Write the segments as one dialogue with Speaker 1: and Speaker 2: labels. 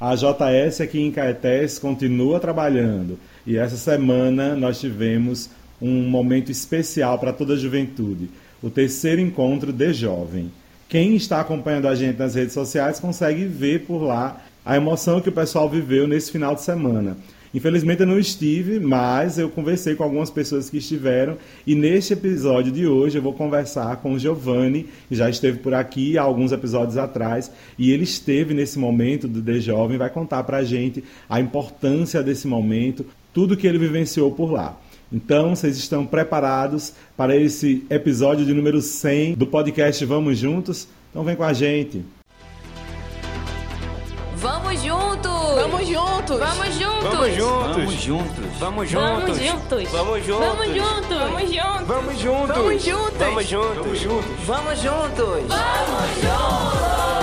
Speaker 1: A JS aqui em Caetés continua trabalhando e essa semana nós tivemos um momento especial para toda a juventude, o terceiro encontro de jovem. Quem está acompanhando a gente nas redes sociais consegue ver por lá a emoção que o pessoal viveu nesse final de semana. Infelizmente eu não estive, mas eu conversei com algumas pessoas que estiveram e neste episódio de hoje eu vou conversar com o Giovanni, que já esteve por aqui há alguns episódios atrás e ele esteve nesse momento do The Jovem, vai contar pra gente a importância desse momento, tudo que ele vivenciou por lá. Então, vocês estão preparados para esse episódio de número 100 do podcast Vamos Juntos? Então vem com a gente.
Speaker 2: Vamos juntos!
Speaker 3: Vamos juntos!
Speaker 2: Vamos juntos!
Speaker 4: Vamos juntos!
Speaker 5: Vamos
Speaker 4: Vamos juntos!
Speaker 2: juntos!
Speaker 4: Vamos juntos!
Speaker 2: Vamos juntos!
Speaker 3: Vamos juntos!
Speaker 4: Vamos juntos!
Speaker 3: Vamos juntos!
Speaker 4: Vamos juntos!
Speaker 5: Vamos juntos!
Speaker 3: Vamos juntos!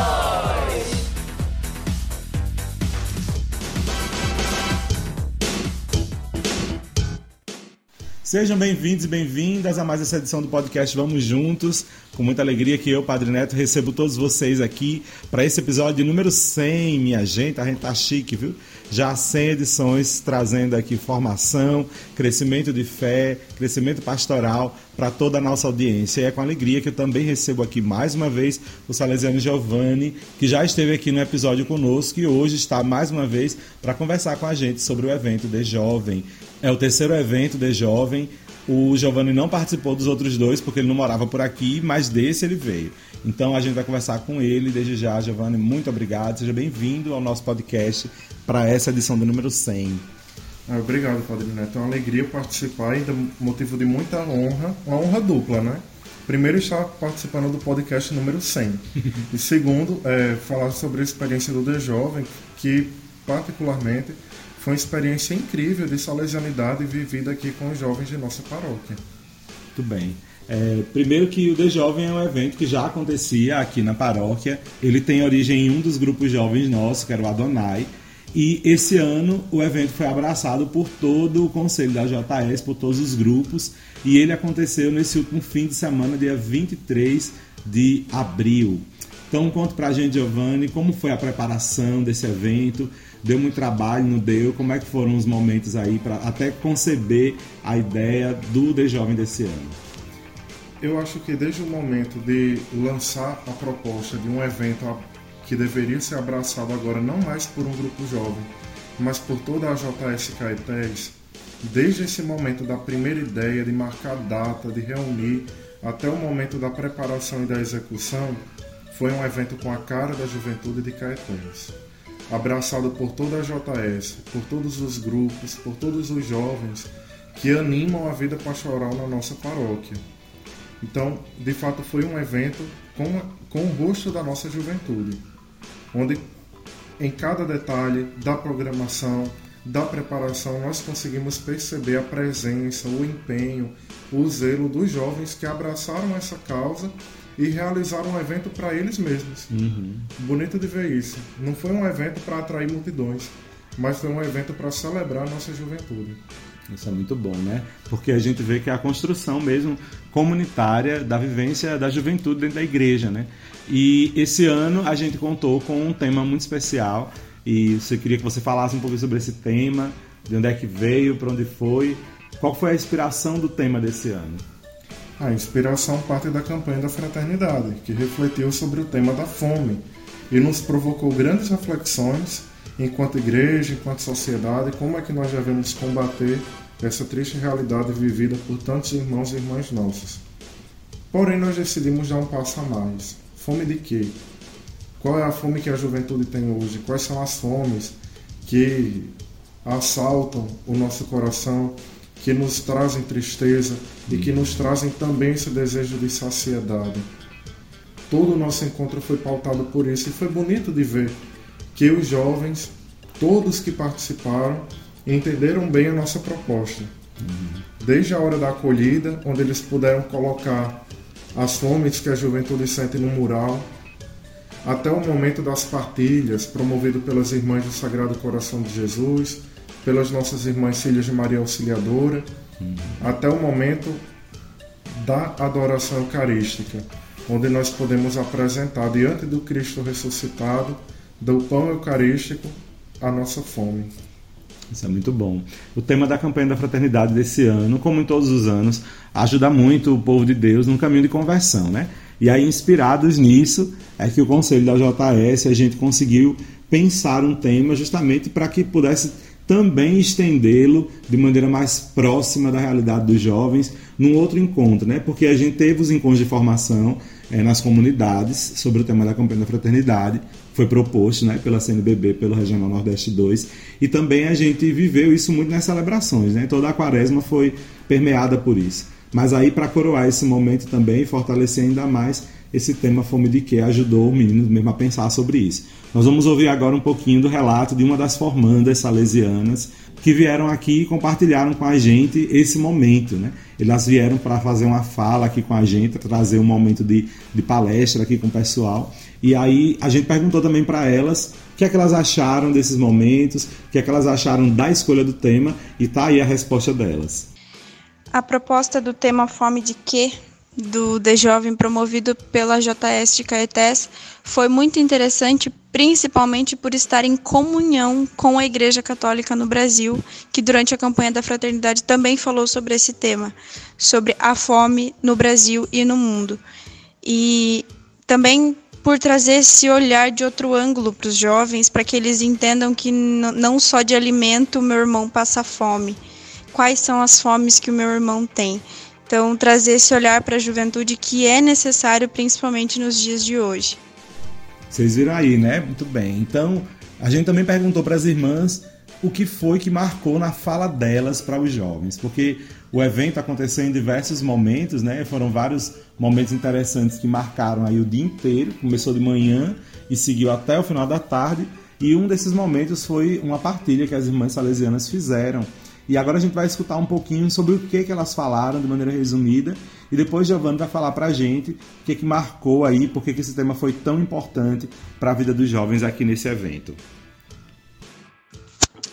Speaker 1: Sejam bem-vindos e bem-vindas a mais essa edição do podcast Vamos Juntos. Com muita alegria que eu, Padre Neto, recebo todos vocês aqui para esse episódio número 100, minha gente. A gente tá chique, viu? Já 100 edições trazendo aqui formação, crescimento de fé, crescimento pastoral para toda a nossa audiência. E é com alegria que eu também recebo aqui mais uma vez o Salesiano Giovanni, que já esteve aqui no episódio conosco e hoje está mais uma vez para conversar com a gente sobre o evento de Jovem. É o terceiro evento de Jovem. O Giovanni não participou dos outros dois porque ele não morava por aqui, mas desse ele veio. Então a gente vai conversar com ele desde já. Giovanni, muito obrigado. Seja bem-vindo ao nosso podcast para essa edição do número 100.
Speaker 6: Ah, Obrigado, Padre Neto. É uma alegria participar, ainda motivo de muita honra, uma honra dupla, né? Primeiro, estar participando do podcast número 100. e segundo, é, falar sobre a experiência do The Jovem, que particularmente foi uma experiência incrível de salesianidade vivida aqui com os jovens de nossa paróquia.
Speaker 1: Muito bem. É, primeiro que o The Jovem é um evento que já acontecia aqui na paróquia. Ele tem origem em um dos grupos jovens nossos, que era o Adonai. E esse ano o evento foi abraçado por todo o conselho da JS, por todos os grupos. E ele aconteceu nesse último fim de semana, dia 23 de abril. Então conta pra gente, Giovanni, como foi a preparação desse evento? Deu muito trabalho, não deu? Como é que foram os momentos aí para até conceber a ideia do The Jovem desse ano?
Speaker 6: Eu acho que desde o momento de lançar a proposta de um evento que deveria ser abraçado agora não mais por um grupo jovem, mas por toda a JS Caetés, desde esse momento da primeira ideia de marcar data, de reunir, até o momento da preparação e da execução, foi um evento com a cara da juventude de Caetés. Abraçado por toda a JS, por todos os grupos, por todos os jovens que animam a vida pastoral na nossa paróquia. Então, de fato, foi um evento com, com o rosto da nossa juventude, onde em cada detalhe da programação, da preparação, nós conseguimos perceber a presença, o empenho, o zelo dos jovens que abraçaram essa causa e realizaram um evento para eles mesmos. Bonito de ver isso. Não foi um evento para atrair multidões, mas foi um evento para celebrar a nossa juventude.
Speaker 1: Isso é muito bom, né? Porque a gente vê que é a construção mesmo comunitária da vivência da juventude dentro da igreja, né? E esse ano a gente contou com um tema muito especial e você queria que você falasse um pouco sobre esse tema, de onde é que veio, para onde foi, qual foi a inspiração do tema desse ano?
Speaker 6: A inspiração parte da campanha da fraternidade, que refletiu sobre o tema da fome e nos provocou grandes reflexões enquanto igreja, enquanto sociedade, como é que nós devemos combater essa triste realidade vivida por tantos irmãos e irmãs nossos. Porém, nós decidimos dar um passo a mais. Fome de quê? Qual é a fome que a juventude tem hoje? Quais são as fomes que assaltam o nosso coração, que nos trazem tristeza e que nos trazem também esse desejo de saciedade? Todo o nosso encontro foi pautado por isso e foi bonito de ver que os jovens, todos que participaram, entenderam bem a nossa proposta. Desde a hora da acolhida, onde eles puderam colocar as fomes que a juventude sente no mural, até o momento das partilhas, promovido pelas Irmãs do Sagrado Coração de Jesus, pelas nossas Irmãs Filhas de Maria Auxiliadora, até o momento da adoração eucarística, onde nós podemos apresentar diante do Cristo ressuscitado, do pão eucarístico a nossa fome.
Speaker 1: Isso é muito bom. O tema da campanha da fraternidade desse ano, como em todos os anos, ajuda muito o povo de Deus no caminho de conversão, né? E aí, inspirados nisso, é que o conselho da JS a gente conseguiu pensar um tema justamente para que pudesse também estendê-lo de maneira mais próxima da realidade dos jovens num outro encontro, né? Porque a gente teve os encontros de formação é, nas comunidades sobre o tema da campanha da fraternidade, foi proposto né, pela CNBB, pelo Regional Nordeste 2, e também a gente viveu isso muito nas celebrações, né? Toda a quaresma foi permeada por isso. Mas aí, para coroar esse momento também fortalecer ainda mais esse tema Fome de Que ajudou o menino mesmo a pensar sobre isso. Nós vamos ouvir agora um pouquinho do relato de uma das formandas salesianas que vieram aqui e compartilharam com a gente esse momento. Né? Elas vieram para fazer uma fala aqui com a gente, trazer um momento de, de palestra aqui com o pessoal. E aí a gente perguntou também para elas o que é que elas acharam desses momentos, o que é que elas acharam da escolha do tema, e tá aí a resposta delas.
Speaker 2: A proposta do tema Fome de Quê do The Jovem promovido pela JS de Caetés foi muito interessante, principalmente por estar em comunhão com a Igreja Católica no Brasil, que durante a campanha da fraternidade também falou sobre esse tema, sobre a fome no Brasil e no mundo. E também por trazer esse olhar de outro ângulo para os jovens, para que eles entendam que não só de alimento meu irmão passa fome, quais são as fomes que o meu irmão tem então, trazer esse olhar para a juventude que é necessário, principalmente nos dias de hoje.
Speaker 1: Vocês viram aí, né? Muito bem. Então, a gente também perguntou para as irmãs o que foi que marcou na fala delas para os jovens, porque o evento aconteceu em diversos momentos, né? Foram vários momentos interessantes que marcaram aí o dia inteiro, começou de manhã e seguiu até o final da tarde, e um desses momentos foi uma partilha que as irmãs salesianas fizeram e agora a gente vai escutar um pouquinho sobre o que, que elas falaram de maneira resumida. E depois Giovanni vai falar para a gente o que, que marcou aí, por que esse tema foi tão importante para a vida dos jovens aqui nesse evento.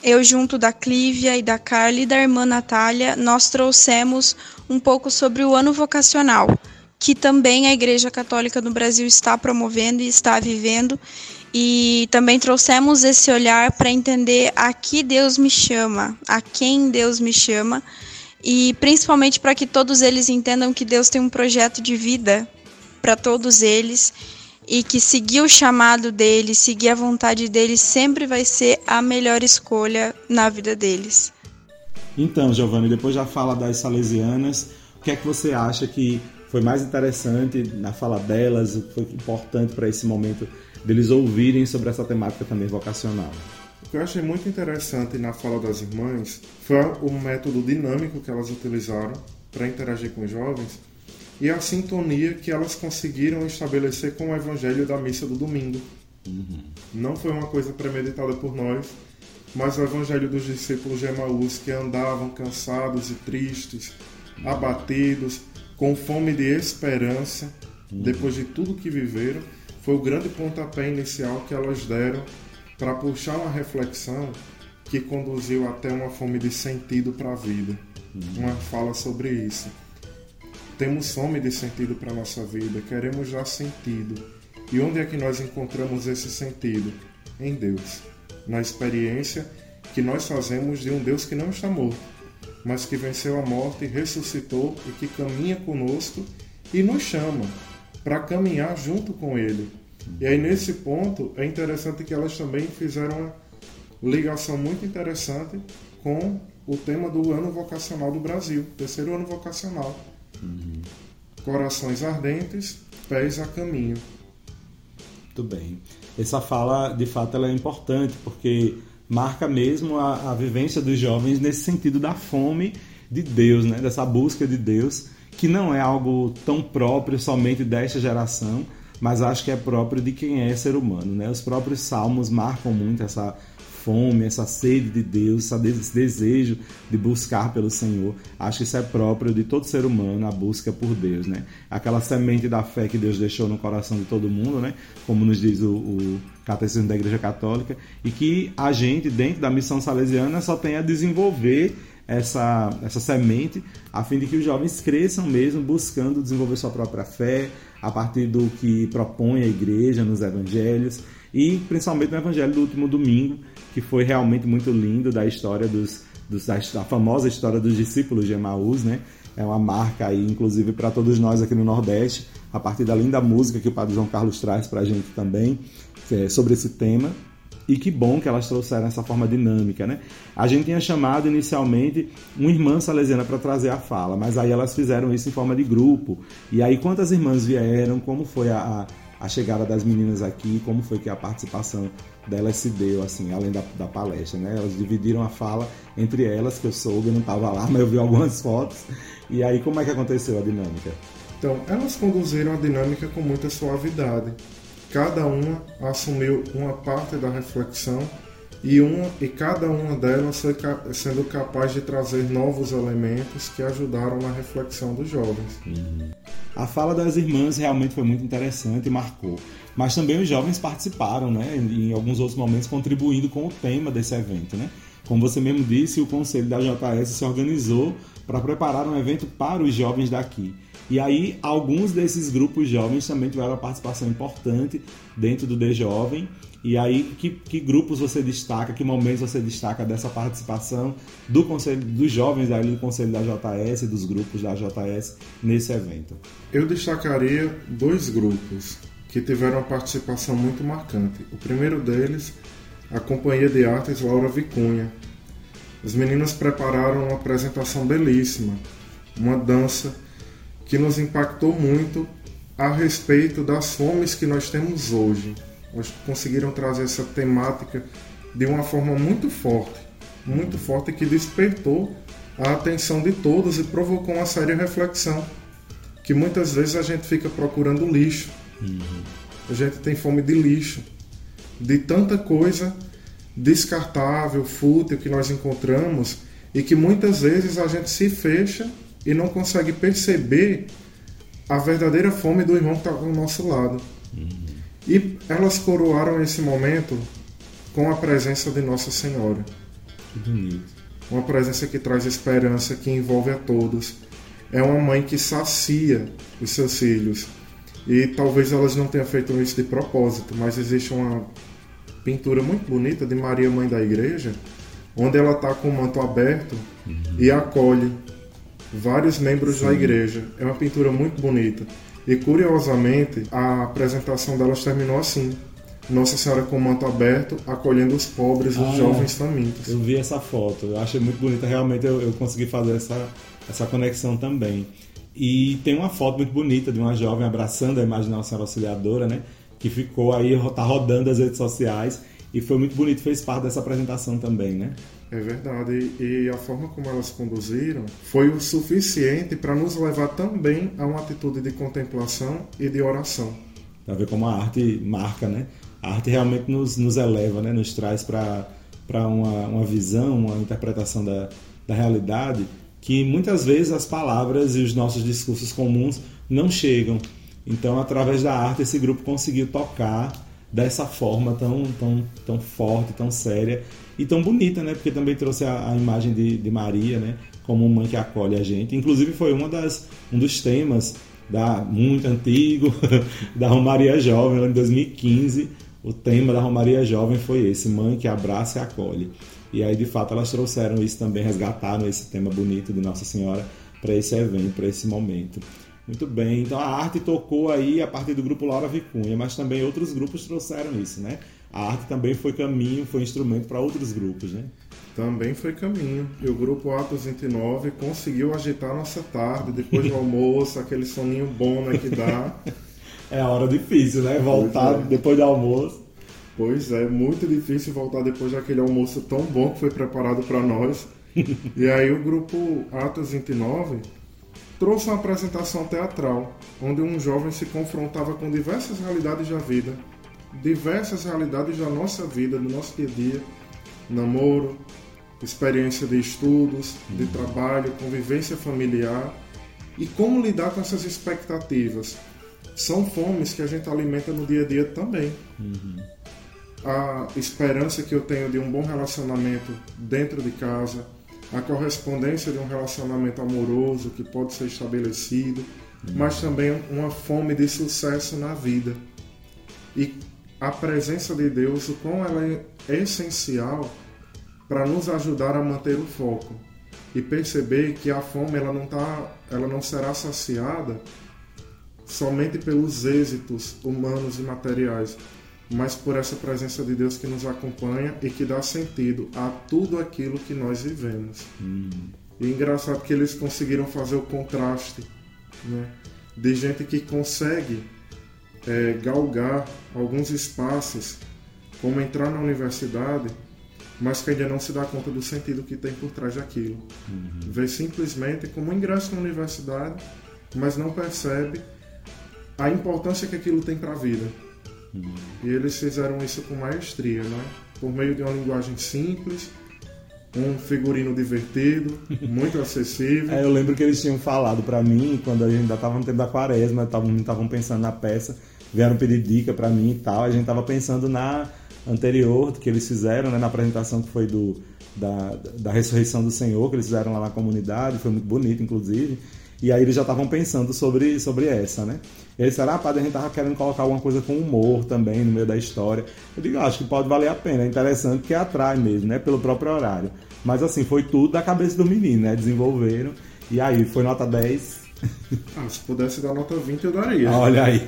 Speaker 2: Eu, junto da Clívia e da Carly e da irmã Natália, nós trouxemos um pouco sobre o ano vocacional, que também a Igreja Católica no Brasil está promovendo e está vivendo e também trouxemos esse olhar para entender a que Deus me chama, a quem Deus me chama, e principalmente para que todos eles entendam que Deus tem um projeto de vida para todos eles e que seguir o chamado dele, seguir a vontade dele sempre vai ser a melhor escolha na vida deles.
Speaker 1: Então, Giovanni, depois já fala das salesianas, o que é que você acha que foi mais interessante na fala delas, o que foi importante para esse momento deles ouvirem sobre essa temática também vocacional.
Speaker 6: O que eu achei muito interessante na fala das irmãs foi o método dinâmico que elas utilizaram para interagir com os jovens e a sintonia que elas conseguiram estabelecer com o evangelho da missa do domingo. Uhum. Não foi uma coisa premeditada por nós, mas o evangelho dos discípulos de Emaús que andavam cansados e tristes, abatidos, com fome de esperança, uhum. depois de tudo que viveram foi o grande pontapé inicial que elas deram para puxar uma reflexão que conduziu até uma fome de sentido para a vida. Uhum. Uma fala sobre isso. Temos fome de sentido para a nossa vida, queremos dar sentido. E onde é que nós encontramos esse sentido? Em Deus. Na experiência que nós fazemos de um Deus que não está morto, mas que venceu a morte, ressuscitou e que caminha conosco e nos chama para caminhar junto com ele. E aí nesse ponto é interessante que elas também fizeram uma ligação muito interessante com o tema do ano vocacional do Brasil, terceiro ano vocacional. Uhum. Corações ardentes, pés a caminho.
Speaker 1: Muito bem. Essa fala, de fato, ela é importante porque marca mesmo a, a vivência dos jovens nesse sentido da fome de Deus, né? dessa busca de Deus que não é algo tão próprio somente desta geração, mas acho que é próprio de quem é ser humano. Né? Os próprios salmos marcam muito essa fome, essa sede de Deus, esse desejo de buscar pelo Senhor. Acho que isso é próprio de todo ser humano, a busca por Deus, né? Aquela semente da fé que Deus deixou no coração de todo mundo, né? Como nos diz o, o Catecismo da Igreja Católica, e que a gente, dentro da missão salesiana, só tem a desenvolver essa, essa semente a fim de que os jovens cresçam mesmo buscando desenvolver sua própria fé a partir do que propõe a igreja nos evangelhos e principalmente no evangelho do último domingo que foi realmente muito lindo da história dos, dos da, da famosa história dos discípulos de Emaús, né? É uma marca aí, inclusive, para todos nós aqui no Nordeste, a partir da linda música que o Padre João Carlos traz para a gente também é, sobre esse tema. E que bom que elas trouxeram essa forma dinâmica, né? A gente tinha chamado inicialmente uma irmã salesiana para trazer a fala, mas aí elas fizeram isso em forma de grupo. E aí quantas irmãs vieram, como foi a, a chegada das meninas aqui, como foi que a participação delas se deu, assim, além da, da palestra, né? Elas dividiram a fala entre elas, que eu soube, eu não estava lá, mas eu vi algumas fotos. E aí como é que aconteceu a dinâmica?
Speaker 6: Então, elas conduziram a dinâmica com muita suavidade cada uma assumiu uma parte da reflexão e, uma, e cada uma delas sendo capaz de trazer novos elementos que ajudaram na reflexão dos jovens.
Speaker 1: Uhum. A fala das irmãs realmente foi muito interessante e marcou. Mas também os jovens participaram, né, em alguns outros momentos, contribuindo com o tema desse evento. Né? Como você mesmo disse, o conselho da JS se organizou para preparar um evento para os jovens daqui. E aí, alguns desses grupos jovens também tiveram uma participação importante dentro do D Jovem. E aí, que, que grupos você destaca, que momentos você destaca dessa participação do conselho, dos jovens ali do conselho da JS, dos grupos da JS nesse evento?
Speaker 6: Eu destacaria dois grupos que tiveram uma participação muito marcante. O primeiro deles, a Companhia de Artes Laura Vicunha, as meninas prepararam uma apresentação belíssima, uma dança que nos impactou muito a respeito das fomes que nós temos hoje. Elas conseguiram trazer essa temática de uma forma muito forte, muito forte que despertou a atenção de todos e provocou uma séria reflexão. Que muitas vezes a gente fica procurando lixo. Uhum. A gente tem fome de lixo, de tanta coisa descartável, fútil que nós encontramos e que muitas vezes a gente se fecha e não consegue perceber a verdadeira fome do irmão que está ao nosso lado. Uhum. E elas coroaram esse momento com a presença de Nossa Senhora. Uma presença que traz esperança, que envolve a todos. É uma mãe que sacia os seus filhos. E talvez elas não tenham feito isso de propósito, mas existe uma pintura muito bonita de Maria, mãe da igreja, onde ela está com o manto aberto uhum. e acolhe vários membros Sim. da igreja. É uma pintura muito bonita. E curiosamente, a apresentação delas terminou assim. Nossa Senhora com o manto aberto, acolhendo os pobres, os ah, jovens famintos.
Speaker 1: Eu vi essa foto, eu achei muito bonita. Realmente eu, eu consegui fazer essa, essa conexão também. E tem uma foto muito bonita de uma jovem abraçando a imagem da Nossa Senhora Auxiliadora, né? que ficou aí, tá rodando as redes sociais e foi muito bonito, fez parte dessa apresentação também, né?
Speaker 6: É verdade, e a forma como elas conduziram foi o suficiente para nos levar também a uma atitude de contemplação e de oração.
Speaker 1: Para ver como a arte marca, né? A arte realmente nos, nos eleva, né? nos traz para uma, uma visão, uma interpretação da, da realidade que muitas vezes as palavras e os nossos discursos comuns não chegam. Então, através da arte, esse grupo conseguiu tocar dessa forma tão, tão, tão forte, tão séria e tão bonita, né? Porque também trouxe a, a imagem de, de, Maria, né? Como mãe que acolhe a gente. Inclusive, foi uma das, um dos temas da muito antigo da Romaria Jovem, lá em 2015. O tema da Romaria Jovem foi esse: mãe que abraça e acolhe. E aí, de fato, elas trouxeram isso também, resgataram esse tema bonito de Nossa Senhora para esse evento, para esse momento. Muito bem, então a arte tocou aí a partir do grupo Laura Vicunha, mas também outros grupos trouxeram isso, né? A arte também foi caminho, foi instrumento para outros grupos, né?
Speaker 6: Também foi caminho. E o grupo Atos 29 conseguiu agitar nossa tarde, depois do almoço, aquele soninho bom né, que dá.
Speaker 1: é a hora difícil, né? Voltar é. depois do almoço.
Speaker 6: Pois é, muito difícil voltar depois daquele almoço tão bom que foi preparado para nós. e aí o grupo Atos 29 trouxe uma apresentação teatral, onde um jovem se confrontava com diversas realidades da vida, diversas realidades da nossa vida, do nosso dia a dia, namoro, experiência de estudos, de trabalho, convivência familiar e como lidar com essas expectativas. São fomes que a gente alimenta no dia a dia também. Uhum. A esperança que eu tenho de um bom relacionamento dentro de casa, a correspondência de um relacionamento amoroso que pode ser estabelecido, mas também uma fome de sucesso na vida. E a presença de Deus, o quão ela é essencial para nos ajudar a manter o foco e perceber que a fome ela não tá, ela não será saciada somente pelos êxitos humanos e materiais, mas por essa presença de Deus que nos acompanha e que dá sentido a tudo aquilo que nós vivemos. Hum. E é engraçado que eles conseguiram fazer o contraste, né? De gente que consegue é, galgar alguns espaços, como entrar na universidade, mas que ainda não se dá conta do sentido que tem por trás daquilo. Uhum. Vê simplesmente como ingresso na universidade, mas não percebe a importância que aquilo tem para a vida. Uhum. E eles fizeram isso com maestria, né? Por meio de uma linguagem simples, um figurino divertido, muito acessível.
Speaker 1: É, eu lembro que eles tinham falado para mim, quando a gente ainda estava no tempo da quaresma, estavam pensando na peça, vieram pedir dica para mim e tal, a gente estava pensando na anterior que eles fizeram, né, na apresentação que foi do, da, da ressurreição do Senhor, que eles fizeram lá na comunidade, foi muito bonito, inclusive. E aí eles já estavam pensando sobre, sobre essa, né? E eles disseram, ah, padre, a gente tava querendo colocar alguma coisa com humor também no meio da história. Eu digo, ah, acho que pode valer a pena, é interessante que atrai mesmo, né? Pelo próprio horário. Mas assim, foi tudo da cabeça do menino, né? Desenvolveram. E aí, foi nota 10.
Speaker 6: Ah, se pudesse dar nota 20, eu daria.
Speaker 1: Olha aí.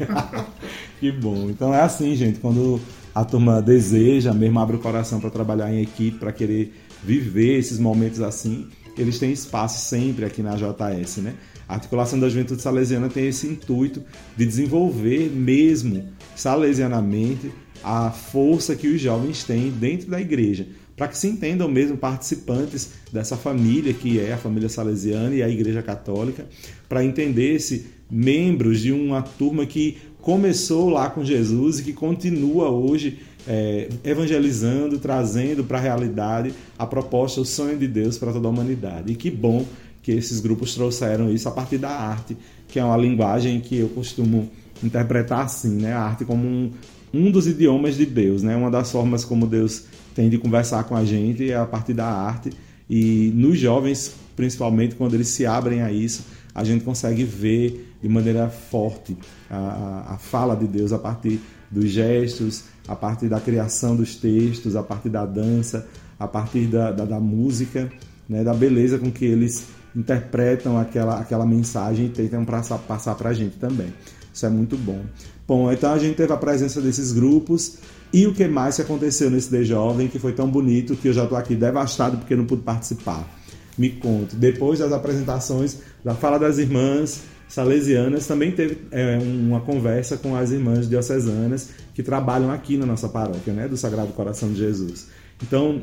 Speaker 1: que bom. Então é assim, gente, quando a turma deseja, mesmo abre o coração para trabalhar em equipe, para querer viver esses momentos assim, eles têm espaço sempre aqui na JS, né? A articulação da juventude salesiana tem esse intuito de desenvolver mesmo salesianamente a força que os jovens têm dentro da igreja, para que se entendam mesmo participantes dessa família que é a família salesiana e a Igreja Católica, para entender-se membros de uma turma que começou lá com Jesus e que continua hoje é, evangelizando, trazendo para a realidade a proposta, o sonho de Deus para toda a humanidade. E que bom que esses grupos trouxeram isso a partir da arte, que é uma linguagem que eu costumo interpretar assim, né? A arte como um, um dos idiomas de Deus, né? Uma das formas como Deus tem de conversar com a gente é a partir da arte. E nos jovens, principalmente quando eles se abrem a isso, a gente consegue ver de maneira forte a, a fala de Deus a partir dos gestos, a partir da criação dos textos, a partir da dança, a partir da, da, da música, né, da beleza com que eles interpretam aquela, aquela mensagem e tentam passar, para a gente também. Isso é muito bom. Bom, então a gente teve a presença desses grupos e o que mais que aconteceu nesse The Jovem que foi tão bonito que eu já estou aqui devastado porque não pude participar. Me conte. Depois das apresentações da Fala das Irmãs Salesianas, também teve é, uma conversa com as irmãs diocesanas que trabalham aqui na nossa paróquia, né, do Sagrado Coração de Jesus. Então,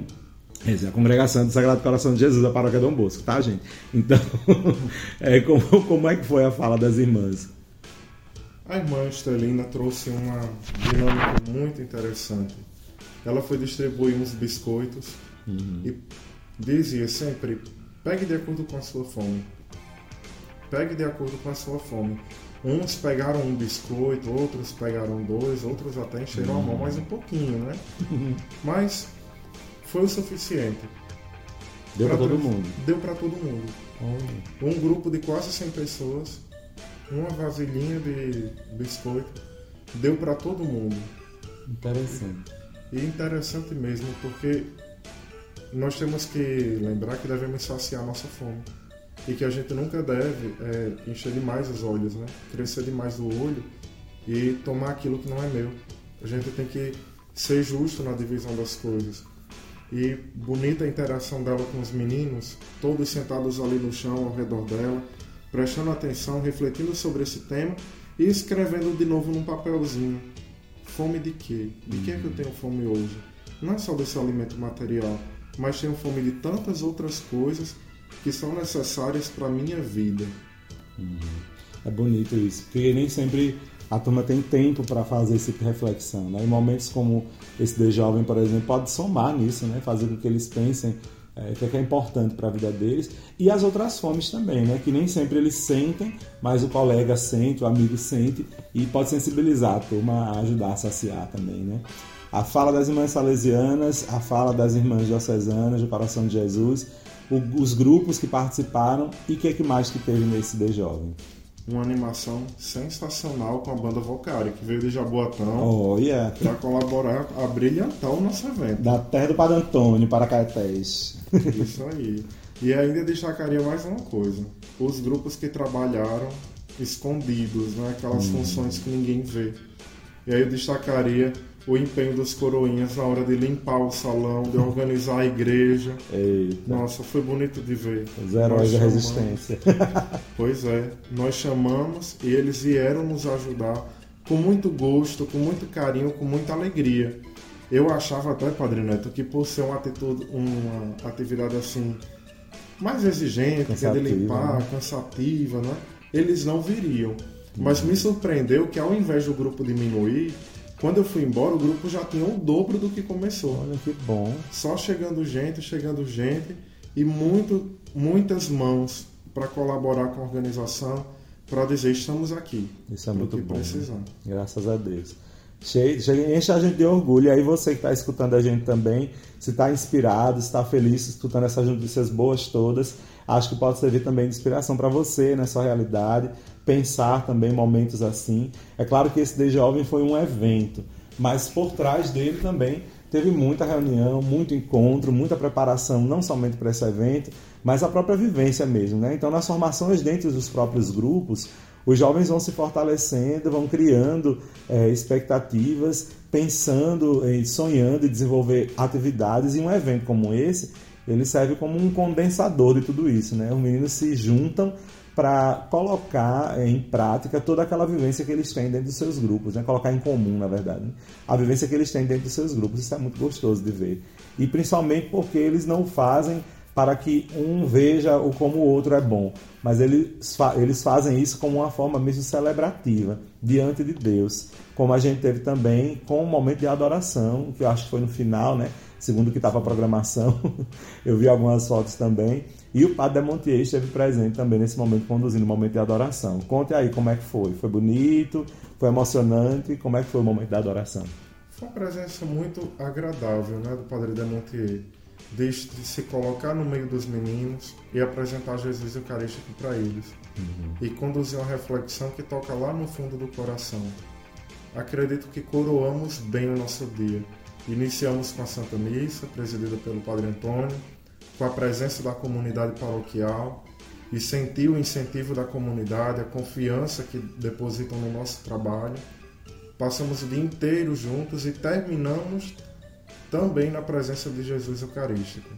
Speaker 1: essa é a congregação do Sagrado Coração de Jesus, da paróquia Dom Bosco, tá, gente? Então, é, como, como é que foi a fala das irmãs?
Speaker 6: A irmã Estelina trouxe uma dinâmica muito interessante. Ela foi distribuir uns biscoitos uhum. e dizia sempre: pegue de acordo com a sua fome. Pegue de acordo com a sua fome. Uns pegaram um biscoito, outros pegaram dois, outros até encheram uhum. a mão mais um pouquinho, né? Mas foi o suficiente.
Speaker 1: Deu para todo mundo?
Speaker 6: Deu para todo mundo. Oh. Um grupo de quase 100 pessoas, uma vasilhinha de biscoito, deu para todo mundo.
Speaker 1: Interessante.
Speaker 6: E, interessante mesmo, porque nós temos que lembrar que devemos saciar nossa fome. E que a gente nunca deve é, encher demais os olhos, né? Crescer demais o olho e tomar aquilo que não é meu. A gente tem que ser justo na divisão das coisas. E bonita a interação dela com os meninos, todos sentados ali no chão ao redor dela, prestando atenção, refletindo sobre esse tema e escrevendo de novo num papelzinho. Fome de quê? De que é que eu tenho fome hoje? Não é só desse alimento material, mas tenho fome de tantas outras coisas que são necessárias para minha vida.
Speaker 1: Uhum. É bonito isso, porque nem sempre a turma tem tempo para fazer esse tipo reflexão. Né? Em momentos como esse de jovem, por exemplo, pode somar nisso, né? fazer com que eles pensem é, o que é, que é importante para a vida deles e as outras fomes também, né? que nem sempre eles sentem, mas o colega sente, o amigo sente e pode sensibilizar a turma a ajudar a saciar também. Né? A fala das irmãs salesianas, a fala das irmãs diocesanas do Coração de Jesus, o, os grupos que participaram e o que, é que mais que teve nesse de jovem.
Speaker 6: Uma animação sensacional com a banda Vocari, que veio de Jaboatão
Speaker 1: Oh, yeah.
Speaker 6: para colaborar a brilhantar o nosso evento.
Speaker 1: Da terra do Padre Antônio para Caetés.
Speaker 6: Isso aí. E ainda destacaria mais uma coisa: os grupos que trabalharam escondidos, né? aquelas funções que ninguém vê. E aí eu destacaria o empenho dos coroinhas na hora de limpar o salão, de organizar a igreja.
Speaker 1: Eita,
Speaker 6: Nossa, foi bonito de ver.
Speaker 1: os heróis da resistência.
Speaker 6: Pois é, nós chamamos e eles vieram nos ajudar com muito gosto, com muito carinho, com muita alegria. Eu achava até, Padre Neto, que por ser uma, atitude, uma atividade assim mais exigente, que é de
Speaker 1: Cansativa,
Speaker 6: limpar,
Speaker 1: né?
Speaker 6: cansativa, né? Eles não viriam. Mas me surpreendeu que ao invés do grupo diminuir, quando eu fui embora, o grupo já tinha o dobro do que começou
Speaker 1: Olha que bom.
Speaker 6: só chegando gente, chegando gente e muito, muitas mãos para colaborar com a organização, para dizer estamos aqui.
Speaker 1: Isso é muito bom. né?
Speaker 6: precisar.
Speaker 1: Graças a Deus. Cheio, cheio, enche a gente de orgulho. E aí você que está escutando a gente também, se está inspirado, se está feliz escutando essas notícias boas todas, acho que pode servir também de inspiração para você nessa realidade, pensar também momentos assim. É claro que esse The Jovem foi um evento, mas por trás dele também teve muita reunião, muito encontro, muita preparação, não somente para esse evento, mas a própria vivência mesmo. Né? Então, nas formações dentro dos próprios grupos, os jovens vão se fortalecendo, vão criando eh, expectativas, pensando e sonhando em desenvolver atividades, e um evento como esse, ele serve como um condensador de tudo isso. Né? Os meninos se juntam para colocar em prática toda aquela vivência que eles têm dentro dos seus grupos, né? colocar em comum, na verdade, né? a vivência que eles têm dentro dos seus grupos. Isso é muito gostoso de ver. E principalmente porque eles não fazem para que um veja o como o outro é bom, mas eles, eles fazem isso como uma forma mesmo celebrativa diante de Deus, como a gente teve também com o momento de adoração, que eu acho que foi no final, né? Segundo o que estava a programação, eu vi algumas fotos também. E o Padre Demontier esteve presente também nesse momento, conduzindo o momento de adoração. Conte aí como é que foi. Foi bonito? Foi emocionante? Como é que foi o momento da adoração?
Speaker 6: Foi uma presença muito agradável né, do Padre Demontier, de de se colocar no meio dos meninos e apresentar Jesus Eucarístico para eles. E conduzir uma reflexão que toca lá no fundo do coração. Acredito que coroamos bem o nosso dia. Iniciamos com a Santa Missa, presidida pelo Padre Antônio, com a presença da comunidade paroquial e sentir o incentivo da comunidade, a confiança que depositam no nosso trabalho. Passamos o dia inteiro juntos e terminamos também na presença de Jesus Eucarístico.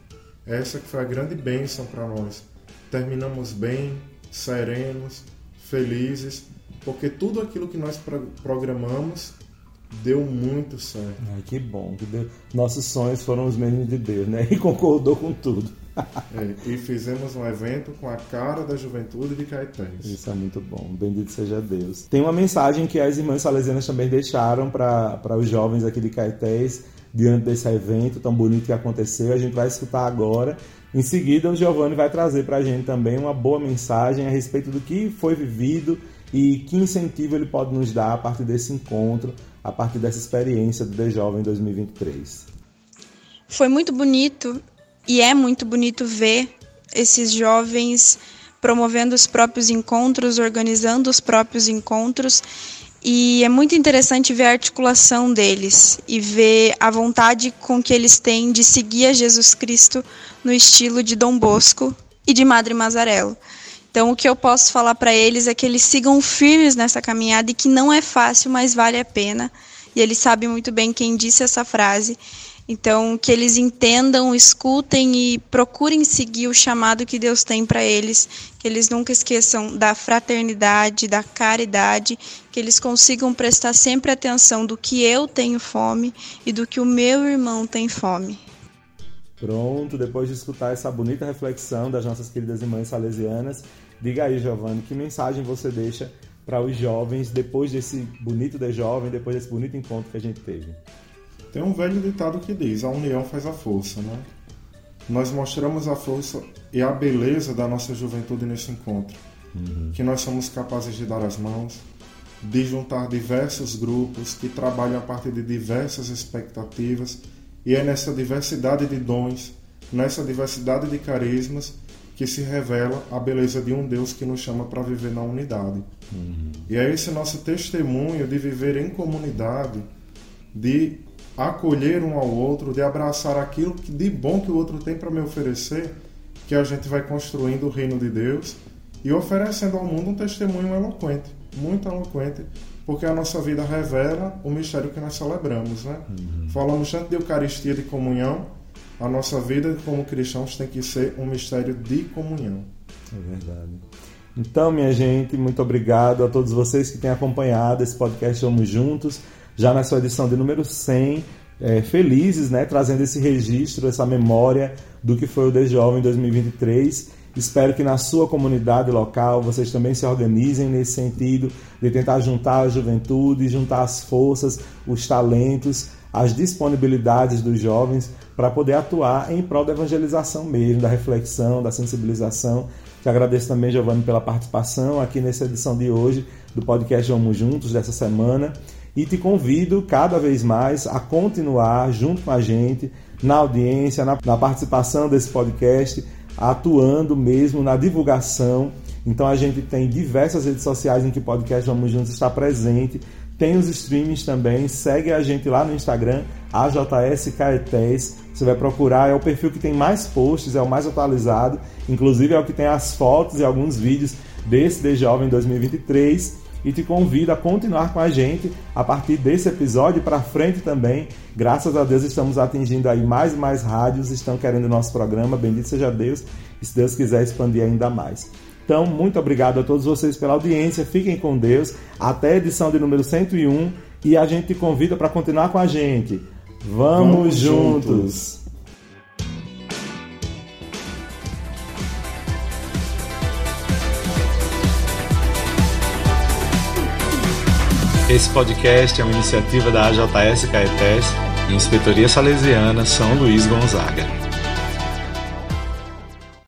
Speaker 6: Essa que foi a grande bênção para nós. Terminamos bem, serenos, felizes, porque tudo aquilo que nós pro- programamos deu muito certo.
Speaker 1: Ai, que bom. Que Deus... Nossos sonhos foram os mesmos de Deus, né? E concordou com tudo.
Speaker 6: É, e fizemos um evento com a cara da juventude de Caetés.
Speaker 1: Isso é muito bom. Bendito seja Deus. Tem uma mensagem que as irmãs salesianas também deixaram para os jovens aqui de Caetés diante desse evento tão bonito que aconteceu. A gente vai escutar agora. Em seguida, o Giovanni vai trazer para a gente também uma boa mensagem a respeito do que foi vivido e que incentivo ele pode nos dar a partir desse encontro, a partir dessa experiência do The Jovem 2023.
Speaker 2: Foi muito bonito e é muito bonito ver esses jovens promovendo os próprios encontros, organizando os próprios encontros. E é muito interessante ver a articulação deles e ver a vontade com que eles têm de seguir a Jesus Cristo no estilo de Dom Bosco e de Madre Mazarello. Então, o que eu posso falar para eles é que eles sigam firmes nessa caminhada e que não é fácil, mas vale a pena. E eles sabem muito bem quem disse essa frase. Então, que eles entendam, escutem e procurem seguir o chamado que Deus tem para eles, que eles nunca esqueçam da fraternidade, da caridade, que eles consigam prestar sempre atenção do que eu tenho fome e do que o meu irmão tem fome.
Speaker 1: Pronto, depois de escutar essa bonita reflexão das nossas queridas irmãs salesianas, diga aí, Giovanni, que mensagem você deixa para os jovens depois desse bonito de jovem, depois desse bonito encontro que a gente teve?
Speaker 6: Tem um velho ditado que diz: a união faz a força, né? Nós mostramos a força e a beleza da nossa juventude nesse encontro. Que nós somos capazes de dar as mãos, de juntar diversos grupos que trabalham a partir de diversas expectativas, e é nessa diversidade de dons, nessa diversidade de carismas, que se revela a beleza de um Deus que nos chama para viver na unidade. Uhum. E é esse nosso testemunho de viver em comunidade, de acolher um ao outro, de abraçar aquilo que de bom que o outro tem para me oferecer, que a gente vai construindo o reino de Deus e oferecendo ao mundo um testemunho eloquente, muito eloquente, porque a nossa vida revela o mistério que nós celebramos, né? Uhum. Falamos tanto de Eucaristia, de comunhão, a nossa vida como cristãos tem que ser um mistério de comunhão.
Speaker 1: É verdade. Então, minha gente, muito obrigado a todos vocês que têm acompanhado esse podcast Vamos Juntos, já na sua edição de número 100. É, felizes, né, trazendo esse registro, essa memória do que foi o The Jovem 2023. Espero que na sua comunidade local vocês também se organizem nesse sentido de tentar juntar a juventude, juntar as forças, os talentos, as disponibilidades dos jovens para poder atuar em prol da evangelização mesmo, da reflexão, da sensibilização. Te agradeço também, Giovanni, pela participação aqui nessa edição de hoje do podcast Vamos Juntos dessa semana e te convido cada vez mais a continuar junto com a gente na audiência, na, na participação desse podcast, atuando mesmo na divulgação. Então a gente tem diversas redes sociais em que o podcast Vamos Juntos está presente tem os streamings também. Segue a gente lá no Instagram, AJS Caetés. Você vai procurar, é o perfil que tem mais posts, é o mais atualizado. Inclusive é o que tem as fotos e alguns vídeos desse The Jovem 2023 e te convido a continuar com a gente a partir desse episódio para frente também. Graças a Deus estamos atingindo aí mais e mais rádios, estão querendo o nosso programa. Bendito seja Deus, e se Deus quiser expandir ainda mais. Então, muito obrigado a todos vocês pela audiência. Fiquem com Deus. Até a edição de número 101. E a gente te convida para continuar com a gente. Vamos, Vamos juntos. juntos.
Speaker 4: Esse podcast é uma iniciativa da AJS Caetés e Inspetoria Salesiana São Luís Gonzaga.